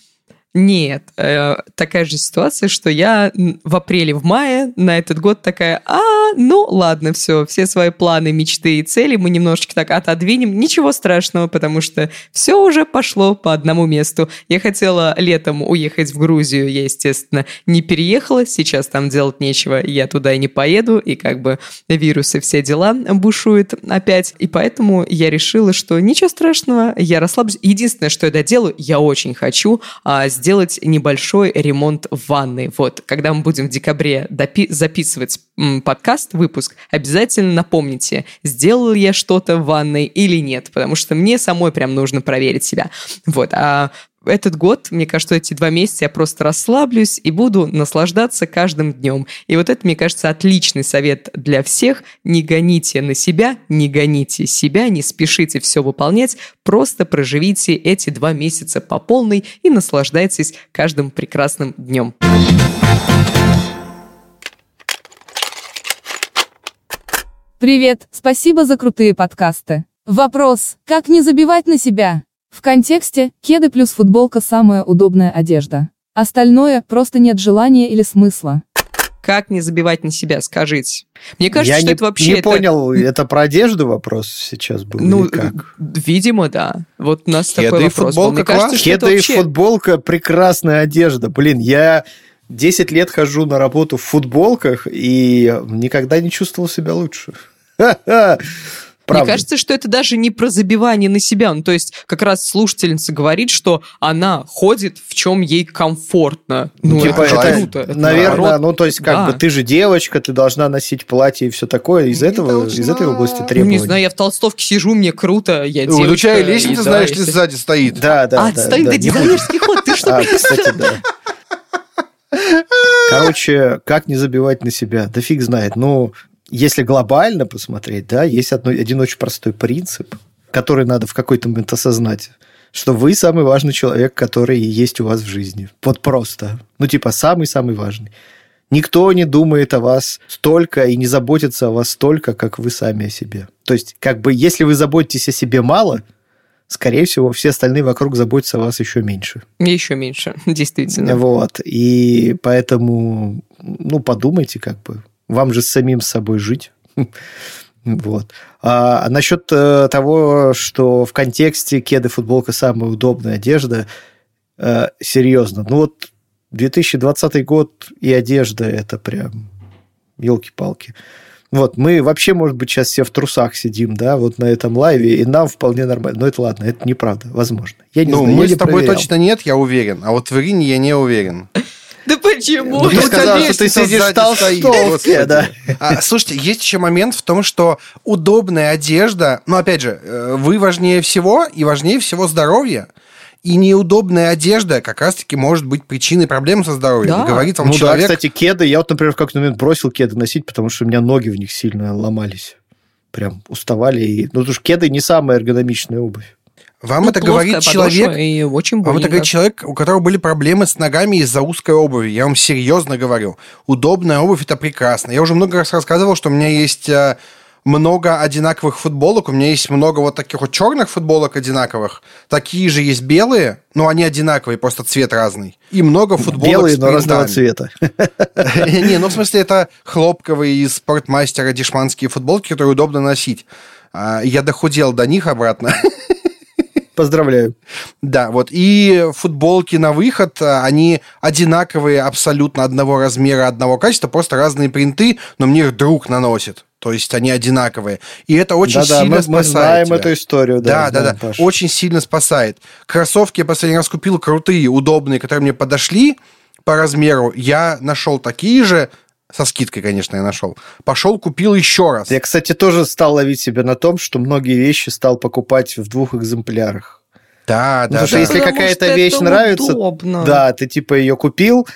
Нет, э, такая же ситуация, что я в апреле, в мае на этот год такая, а, ну ладно, все, все свои планы, мечты и цели мы немножечко так отодвинем. Ничего страшного, потому что все уже пошло по одному месту. Я хотела летом уехать в Грузию, я, естественно, не переехала, сейчас там делать нечего, я туда и не поеду, и как бы вирусы, все дела бушуют опять. И поэтому я решила, что ничего страшного, я расслаблюсь. Единственное, что я доделаю, я очень хочу а, сделать небольшой ремонт в ванной. Вот, когда мы будем в декабре допи- записывать подкаст, выпуск, обязательно напомните, сделал я что-то в ванной или нет, потому что мне самой прям нужно проверить себя. Вот, а этот год, мне кажется, эти два месяца я просто расслаблюсь и буду наслаждаться каждым днем. И вот это, мне кажется, отличный совет для всех. Не гоните на себя, не гоните себя, не спешите все выполнять, просто проживите эти два месяца по полной и наслаждайтесь каждым прекрасным днем. Привет, спасибо за крутые подкасты. Вопрос, как не забивать на себя? В контексте, кеды плюс футболка самая удобная одежда. Остальное просто нет желания или смысла. Как не забивать на себя, скажите. Мне кажется, Я что не, это вообще... не это... понял, это про одежду вопрос сейчас был Ну, или как? видимо, да. Вот у нас Кеды такой и вопрос был. Мне футболка кажется, что это Кеды и вообще... футболка – прекрасная одежда. Блин, я 10 лет хожу на работу в футболках и никогда не чувствовал себя лучше. Ха-ха. Мне Правда. кажется, что это даже не про забивание на себя. Ну, то есть, как раз слушательница говорит, что она ходит, в чем ей комфортно. Ну, типа, это, это, круто. Это наверное, наоборот. ну, то есть, как Да. бы, ты же девочка, ты должна носить платье и все такое. Из, Не этого, из должна. этой области Ну, требований. не знаю, я в толстовке сижу, мне круто, я У девочка. лестница, да, знаешь ли, если- сзади стоит. Да, да, А, да. стоит, да, да, дизайнерский ход, ты что? А, кстати, да. Короче, как не забивать на себя? Да фиг знает. Ну, если глобально посмотреть, да, есть одно- один очень простой принцип, который надо в какой-то момент осознать, что вы самый важный человек, который есть у вас в жизни. Вот просто. Ну, типа, самый-самый важный. Никто не думает о вас столько и не заботится о вас столько, как вы сами о себе. То есть, как бы, если вы заботитесь о себе мало, скорее всего, все остальные вокруг заботятся о вас еще меньше. Еще меньше, действительно. Вот. И поэтому, ну, подумайте, как бы. Вам же с самим собой жить. Вот. А насчет э, того, что в контексте кеды, футболка самая удобная одежда, э, серьезно. Ну вот 2020 год и одежда это прям елки-палки. Вот, мы вообще, может быть, сейчас все в трусах сидим, да, вот на этом лайве, и нам вполне нормально. Но это ладно, это неправда, возможно. Я не Ну, знаю, мы с тобой проверял. точно нет, я уверен. А вот в Ирине я не уверен. Почему? Ну, ты Ну, сказал, что ты сидишь в толстовке, да. А, слушайте, есть еще момент в том, что удобная одежда, ну, опять же, э, вы важнее всего, и важнее всего здоровье. И неудобная одежда как раз-таки может быть причиной проблем со здоровьем. Да. Говорит вам ну человек... да, кстати, кеды. Я вот, например, в какой-то момент бросил кеды носить, потому что у меня ноги в них сильно ломались. Прям уставали. И... Ну, потому что кеды не самая эргономичная обувь. Вам Ну, это плоская говорит человек, И очень Вам это говорит человек, у которого были проблемы с ногами из-за узкой обуви. Я вам серьезно говорю. Удобная обувь – это прекрасно. Я уже много раз рассказывал, что у меня есть э, много одинаковых футболок. У меня есть много вот таких вот черных футболок одинаковых. Такие же есть белые, но они одинаковые, просто цвет разный. И много футболок Белые, с но разного цвета. Не, ну в смысле это хлопковые из спортмастера дешманские футболки, которые удобно носить. А, Я дохудел до них обратно. Поздравляю. Да, вот. И футболки на выход, а, они одинаковые, абсолютно одного размера, одного качества, просто разные принты, но мне их друг наносит. То есть они одинаковые. И это очень Да-да, сильно мы, спасает мы знаем тебя. эту историю. Да, да, знаем, да. Паш. Очень сильно спасает. Кроссовки я последний раз купил крутые, удобные, которые мне подошли по размеру. Я нашел такие же, со скидкой, конечно, я нашел. Пошел, купил еще раз. Я, кстати, тоже стал ловить себя на том, что многие вещи стал покупать в двух экземплярах. Да, Ну, да, потому что да. если Потому какая-то что вещь нравится, удобно. да, ты типа ее купил,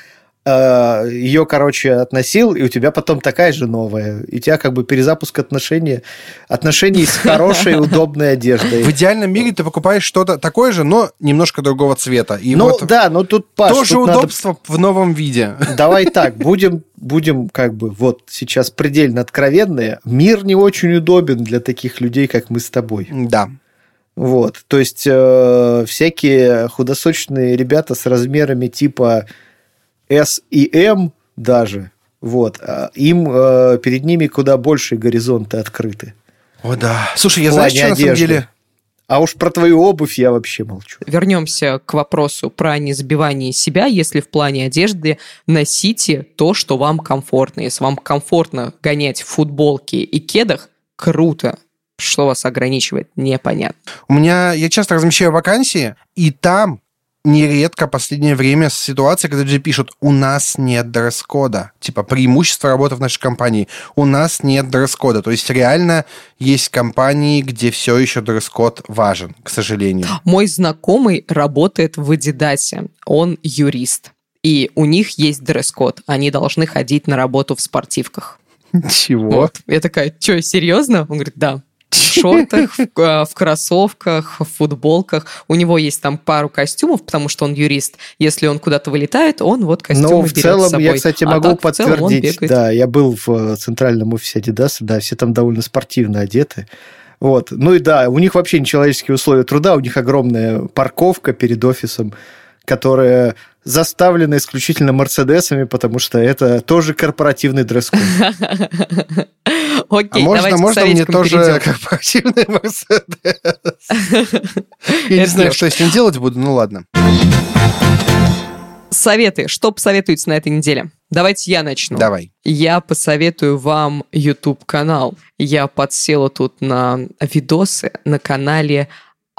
э, ее, короче, относил, и у тебя потом такая же новая. И у тебя как бы перезапуск отношений, отношений с хорошей, удобной одеждой. В идеальном мире ты покупаешь что-то такое же, но немножко другого цвета. И Ну вот да, но тут, Паш, тоже тут надо- удобство в новом виде. Давай так, будем, будем как бы вот сейчас предельно откровенные. Мир не очень удобен для таких людей, как мы с тобой. Да. Вот, то есть э, всякие худосочные ребята с размерами типа S и M даже, вот, а им э, перед ними куда больше горизонты открыты. О, да. Слушай, я плане что на самом одежды. деле... А уж про твою обувь я вообще молчу. Вернемся к вопросу про незабивание себя. Если в плане одежды носите то, что вам комфортно. Если вам комфортно гонять в футболке и кедах, круто. Что вас ограничивает, непонятно. У меня... Я часто размещаю вакансии, и там нередко последнее время ситуация, когда люди пишут, у нас нет дресс-кода. Типа, преимущество работы в нашей компании. У нас нет дресс-кода. То есть реально есть компании, где все еще дресс-код важен, к сожалению. Мой знакомый работает в Адидасе. Он юрист. И у них есть дресс-код. Они должны ходить на работу в спортивках. Чего? Вот. Я такая, что, серьезно? Он говорит, да шортах, в, э, в кроссовках, в футболках. У него есть там пару костюмов, потому что он юрист. Если он куда-то вылетает, он вот костюмы Но в целом, я, кстати, а могу подтвердить, да, я был в э, центральном офисе Adidas, да, все там довольно спортивно одеты. Вот. Ну и да, у них вообще нечеловеческие условия труда, у них огромная парковка перед офисом, которая заставлена исключительно Мерседесами, потому что это тоже корпоративный дресс-код. Окей, а можно, можно мне тоже корпоративный Мерседес? Я не знаю, что я с ним делать буду, ну ладно. Советы. Что посоветуете на этой неделе? Давайте я начну. Давай. Я посоветую вам YouTube-канал. Я подсела тут на видосы на канале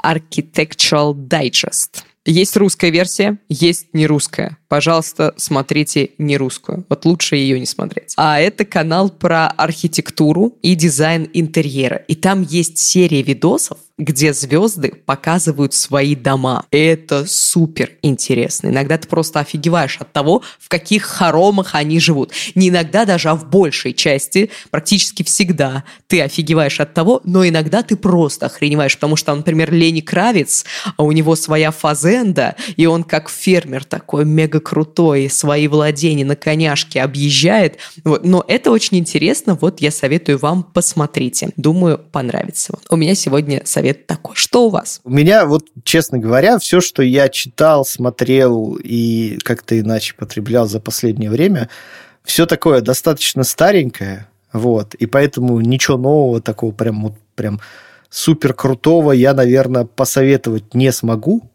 Architectural Digest. Есть русская версия, есть не русская. Пожалуйста, смотрите не русскую. Вот лучше ее не смотреть. А это канал про архитектуру и дизайн интерьера. И там есть серия видосов, где звезды показывают свои дома. Это супер интересно. Иногда ты просто офигеваешь от того, в каких хоромах они живут. Не иногда даже, а в большей части, практически всегда ты офигеваешь от того, но иногда ты просто охреневаешь, потому что, например, Лени Кравец, а у него своя фазенда, и он как фермер такой мега крутой, свои владения на коняшке объезжает. Вот. Но это очень интересно, вот я советую вам, посмотрите. Думаю, понравится вам. У меня сегодня совет такой. Что у вас? У меня, вот, честно говоря, все, что я читал, смотрел и как-то иначе потреблял за последнее время, все такое достаточно старенькое, вот, и поэтому ничего нового такого прям, вот, прям супер крутого я, наверное, посоветовать не смогу.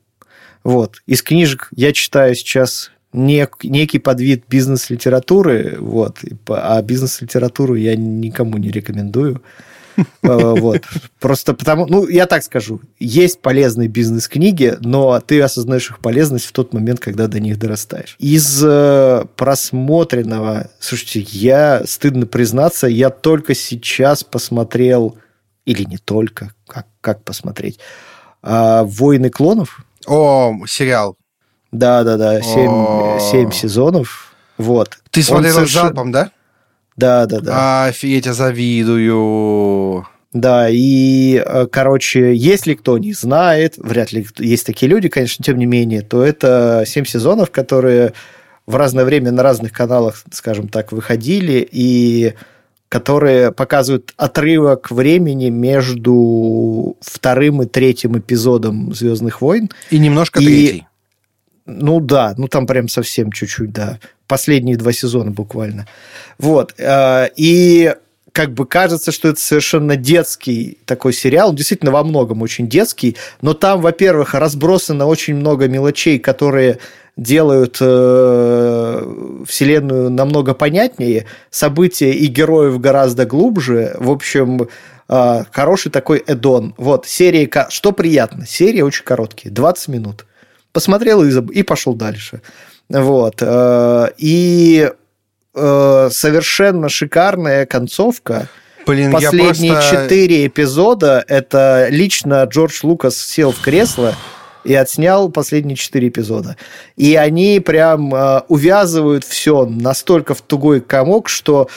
Вот. Из книжек я читаю сейчас нек, некий подвид бизнес-литературы, вот, а бизнес-литературу я никому не рекомендую. Э, вот. Просто потому, ну, я так скажу, есть полезные бизнес-книги, но ты осознаешь их полезность в тот момент, когда до них дорастаешь. Из э, просмотренного, слушайте, я, стыдно признаться, я только сейчас посмотрел, или не только, как, как посмотреть, а, «Войны клонов». О, сериал. Да-да-да, семь, семь сезонов. Вот. Ты смотрел совершенно... залпом, да? Да, да, да. Офигеть, я завидую. Да, и, э, короче, если кто не знает, вряд ли есть такие люди, конечно, тем не менее, то это семь сезонов, которые в разное время на разных каналах, скажем так, выходили, и которые показывают отрывок времени между вторым и третьим эпизодом Звездных войн. И немножко и, третий. Ну да, ну там прям совсем чуть-чуть, да. Последние два сезона буквально. Вот. Э, и как бы кажется, что это совершенно детский такой сериал. Он действительно во многом очень детский, но там, во-первых, разбросано очень много мелочей, которые делают э, вселенную намного понятнее, события и героев гораздо глубже. В общем, э, хороший такой эдон. Вот, серии... Что приятно? Серии очень короткие, 20 минут посмотрел и, и пошел дальше. Вот. Э, и э, совершенно шикарная концовка. Блин, Последние четыре просто... эпизода это лично Джордж Лукас сел в кресло и отснял последние четыре эпизода. И они прям э, увязывают все настолько в тугой комок, что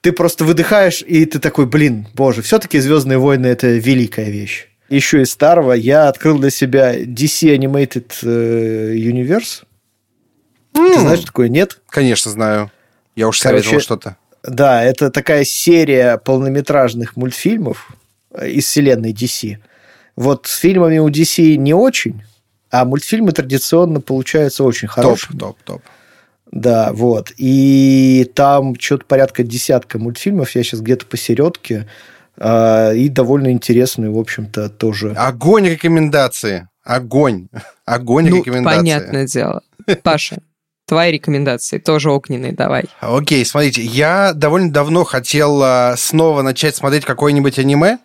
ты просто выдыхаешь, и ты такой, блин, боже, все-таки Звездные войны это великая вещь еще из старого, я открыл для себя DC Animated э, Universe. Mm. Ты знаешь, такое нет? Конечно, знаю. Я уж советовал что-то. Да, это такая серия полнометражных мультфильмов э, из вселенной DC. Вот с фильмами у DC не очень, а мультфильмы традиционно получаются очень хорошие. Топ, топ, топ. Да, вот. И там что-то порядка десятка мультфильмов. Я сейчас где-то посередке. А, и довольно интересный, в общем-то, тоже. Огонь рекомендации. Огонь. Огонь ну, рекомендации. Понятное дело. Паша, твои рекомендации тоже огненные, давай. Окей, смотрите, я довольно давно хотел а, снова начать смотреть какое-нибудь аниме.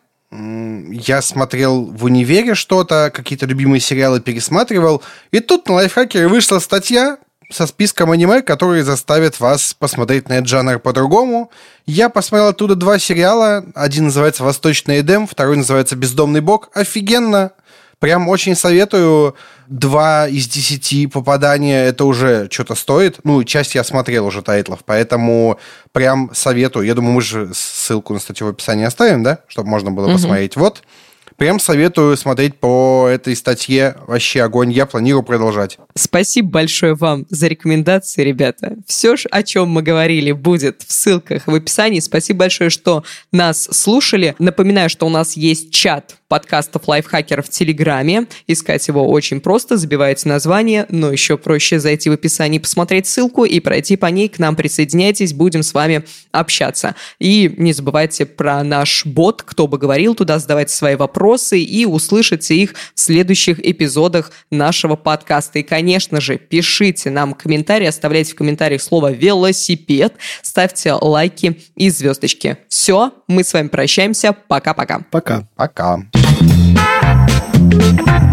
Я смотрел в универе что-то, какие-то любимые сериалы пересматривал, и тут на лайфхакере вышла статья со списком аниме, которые заставят вас посмотреть на этот жанр по-другому. Я посмотрел оттуда два сериала. Один называется «Восточный Эдем», второй называется «Бездомный бог». Офигенно! Прям очень советую. Два из десяти попадания это уже что-то стоит. Ну, часть я смотрел уже тайтлов, поэтому прям советую. Я думаю, мы же ссылку на статью в описании оставим, да? Чтобы можно было угу. посмотреть. Вот. Прям советую смотреть по этой статье. Вообще огонь. Я планирую продолжать. Спасибо большое вам за рекомендации, ребята. Все, о чем мы говорили, будет в ссылках в описании. Спасибо большое, что нас слушали. Напоминаю, что у нас есть чат подкастов лайфхакеров в Телеграме. Искать его очень просто, забиваете название, но еще проще зайти в описание, посмотреть ссылку и пройти по ней. К нам присоединяйтесь, будем с вами общаться. И не забывайте про наш бот, кто бы говорил, туда задавайте свои вопросы и услышите их в следующих эпизодах нашего подкаста. И, конечно же, пишите нам комментарии, оставляйте в комментариях слово «велосипед», ставьте лайки и звездочки. Все, мы с вами прощаемся. Пока-пока. Пока. Пока. Thank you.